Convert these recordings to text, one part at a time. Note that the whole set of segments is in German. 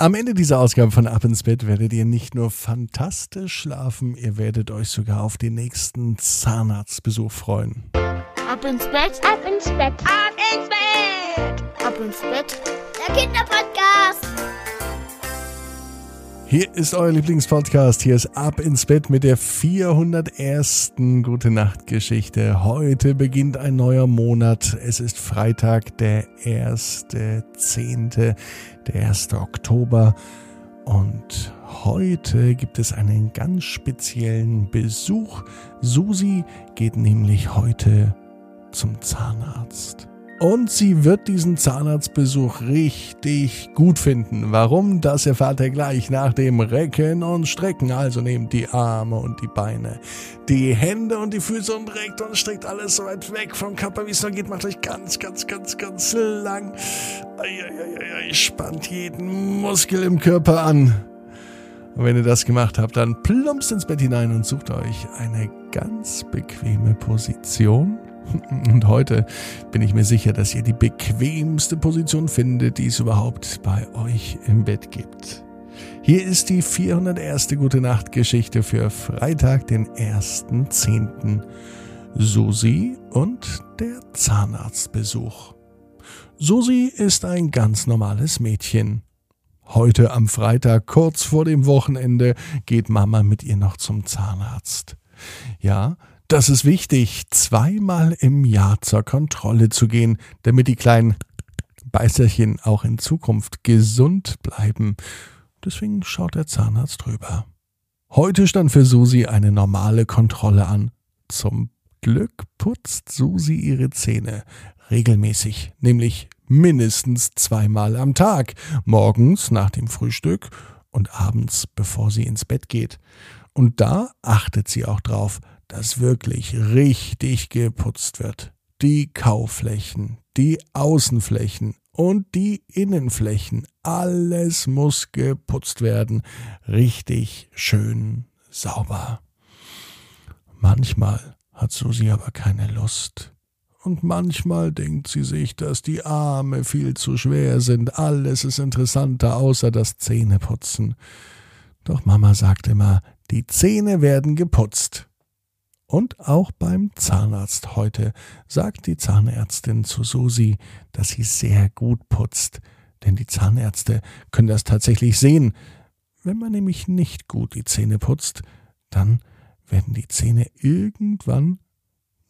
Am Ende dieser Ausgabe von Ab ins Bett werdet ihr nicht nur fantastisch schlafen, ihr werdet euch sogar auf den nächsten Zahnarztbesuch freuen. Ab ins Bett, ab ins Bett, ab ins Bett, ab ins Bett, der Kinderpodcast. Hier ist euer Lieblingspodcast. Hier ist Ab ins Bett mit der 401. Gute Nacht Geschichte. Heute beginnt ein neuer Monat. Es ist Freitag, der 1.10., der 1. Oktober. Und heute gibt es einen ganz speziellen Besuch. Susi geht nämlich heute zum Zahnarzt. Und sie wird diesen Zahnarztbesuch richtig gut finden. Warum? Das erfahrt ihr gleich nach dem Recken und Strecken. Also nehmt die Arme und die Beine, die Hände und die Füße und reckt und streckt alles so weit weg vom Körper, wie es nur geht. Macht euch ganz, ganz, ganz, ganz lang. Spannt jeden Muskel im Körper an. Und wenn ihr das gemacht habt, dann plumpst ins Bett hinein und sucht euch eine ganz bequeme Position und heute bin ich mir sicher, dass ihr die bequemste Position findet, die es überhaupt bei euch im Bett gibt. Hier ist die 401. Gute Nacht Geschichte für Freitag, den 1.10. Susi und der Zahnarztbesuch. Susi ist ein ganz normales Mädchen. Heute am Freitag, kurz vor dem Wochenende, geht Mama mit ihr noch zum Zahnarzt. Ja, das ist wichtig, zweimal im Jahr zur Kontrolle zu gehen, damit die kleinen Beißerchen auch in Zukunft gesund bleiben. Deswegen schaut der Zahnarzt drüber. Heute stand für Susi eine normale Kontrolle an. Zum Glück putzt Susi ihre Zähne regelmäßig, nämlich mindestens zweimal am Tag, morgens nach dem Frühstück und abends, bevor sie ins Bett geht. Und da achtet sie auch drauf, dass wirklich richtig geputzt wird. Die Kauflächen, die Außenflächen und die Innenflächen, alles muss geputzt werden. Richtig schön sauber. Manchmal hat Susi aber keine Lust. Und manchmal denkt sie sich, dass die Arme viel zu schwer sind. Alles ist interessanter außer das Zähneputzen. Doch Mama sagt immer, die Zähne werden geputzt. Und auch beim Zahnarzt heute sagt die Zahnärztin zu Susi, dass sie sehr gut putzt. Denn die Zahnärzte können das tatsächlich sehen. Wenn man nämlich nicht gut die Zähne putzt, dann werden die Zähne irgendwann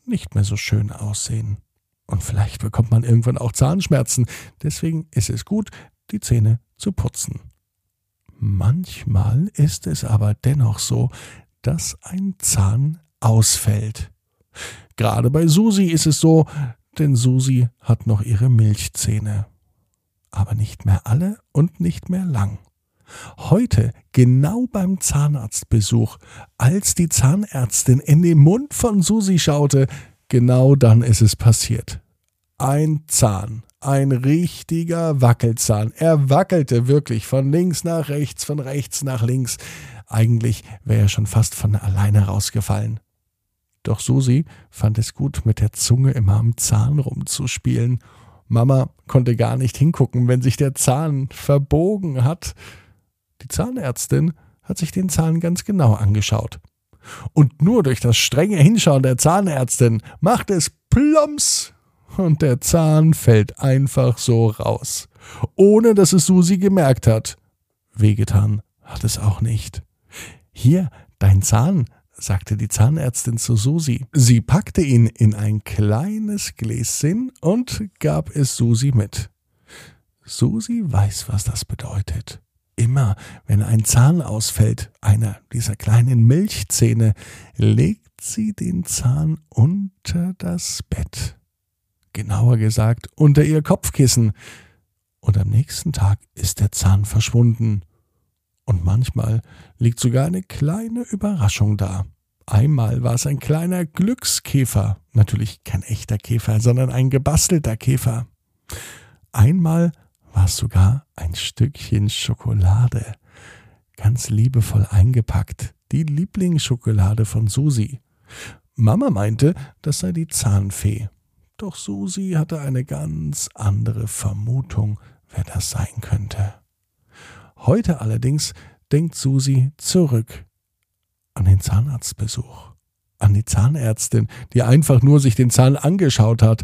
nicht mehr so schön aussehen. Und vielleicht bekommt man irgendwann auch Zahnschmerzen. Deswegen ist es gut, die Zähne zu putzen. Manchmal ist es aber dennoch so, dass ein Zahn ausfällt. Gerade bei Susi ist es so, denn Susi hat noch ihre Milchzähne. Aber nicht mehr alle und nicht mehr lang. Heute, genau beim Zahnarztbesuch, als die Zahnärztin in den Mund von Susi schaute, genau dann ist es passiert. Ein Zahn, ein richtiger Wackelzahn. Er wackelte wirklich von links nach rechts, von rechts nach links. Eigentlich wäre er schon fast von alleine rausgefallen. Doch Susi fand es gut, mit der Zunge immer am Zahn rumzuspielen. Mama konnte gar nicht hingucken, wenn sich der Zahn verbogen hat. Die Zahnärztin hat sich den Zahn ganz genau angeschaut. Und nur durch das strenge Hinschauen der Zahnärztin macht es plumps und der Zahn fällt einfach so raus, ohne dass es Susi gemerkt hat. Wehgetan hat es auch nicht. Hier, dein Zahn, sagte die Zahnärztin zu Susi. Sie packte ihn in ein kleines Gläschen und gab es Susi mit. Susi weiß, was das bedeutet. Immer, wenn ein Zahn ausfällt, einer dieser kleinen Milchzähne, legt sie den Zahn unter das Bett. Genauer gesagt, unter ihr Kopfkissen. Und am nächsten Tag ist der Zahn verschwunden. Und manchmal liegt sogar eine kleine Überraschung da. Einmal war es ein kleiner Glückskäfer, natürlich kein echter Käfer, sondern ein gebastelter Käfer. Einmal war es sogar ein Stückchen Schokolade, ganz liebevoll eingepackt, die Lieblingsschokolade von Susi. Mama meinte, das sei die Zahnfee. Doch Susi hatte eine ganz andere Vermutung, wer das sein könnte. Heute allerdings denkt Susi zurück an den Zahnarztbesuch, an die Zahnärztin, die einfach nur sich den Zahn angeschaut hat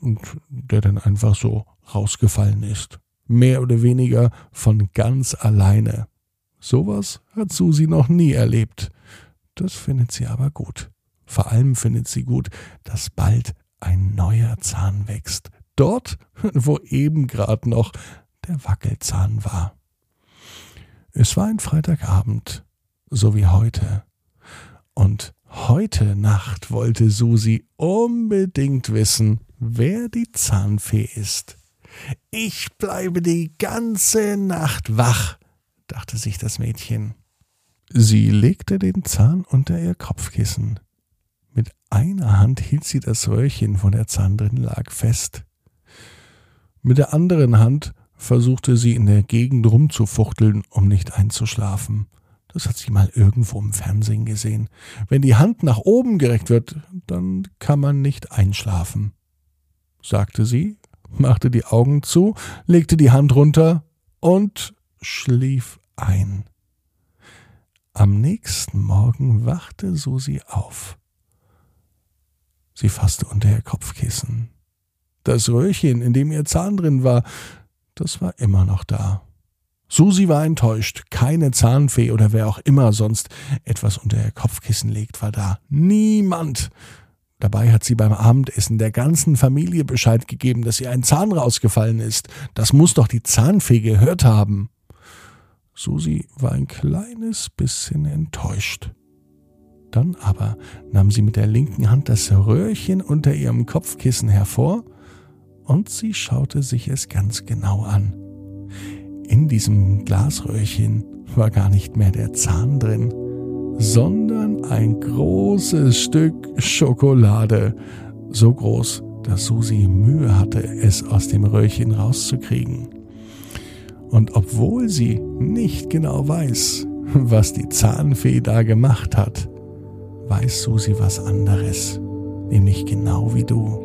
und der dann einfach so rausgefallen ist. Mehr oder weniger von ganz alleine. Sowas hat Susi noch nie erlebt. Das findet sie aber gut. Vor allem findet sie gut, dass bald ein neuer Zahn wächst. Dort, wo eben gerade noch der Wackelzahn war. Es war ein Freitagabend, so wie heute. Und heute Nacht wollte Susi unbedingt wissen, wer die Zahnfee ist. Ich bleibe die ganze Nacht wach, dachte sich das Mädchen. Sie legte den Zahn unter ihr Kopfkissen. Mit einer Hand hielt sie das Röhrchen, wo der Zahn drin lag, fest. Mit der anderen Hand versuchte sie in der Gegend rumzufuchteln, um nicht einzuschlafen. Das hat sie mal irgendwo im Fernsehen gesehen. Wenn die Hand nach oben gereckt wird, dann kann man nicht einschlafen, sagte sie, machte die Augen zu, legte die Hand runter und schlief ein. Am nächsten Morgen wachte Susi auf. Sie fasste unter ihr Kopfkissen. Das Röhrchen, in dem ihr Zahn drin war, das war immer noch da. Susi war enttäuscht. Keine Zahnfee oder wer auch immer sonst etwas unter ihr Kopfkissen legt, war da. Niemand. Dabei hat sie beim Abendessen der ganzen Familie Bescheid gegeben, dass ihr ein Zahn rausgefallen ist. Das muss doch die Zahnfee gehört haben. Susi war ein kleines bisschen enttäuscht. Dann aber nahm sie mit der linken Hand das Röhrchen unter ihrem Kopfkissen hervor und sie schaute sich es ganz genau an. In diesem Glasröhrchen war gar nicht mehr der Zahn drin, sondern ein großes Stück Schokolade, so groß, dass Susi Mühe hatte, es aus dem Röhrchen rauszukriegen. Und obwohl sie nicht genau weiß, was die Zahnfee da gemacht hat, weiß Susi was anderes, nämlich genau wie du.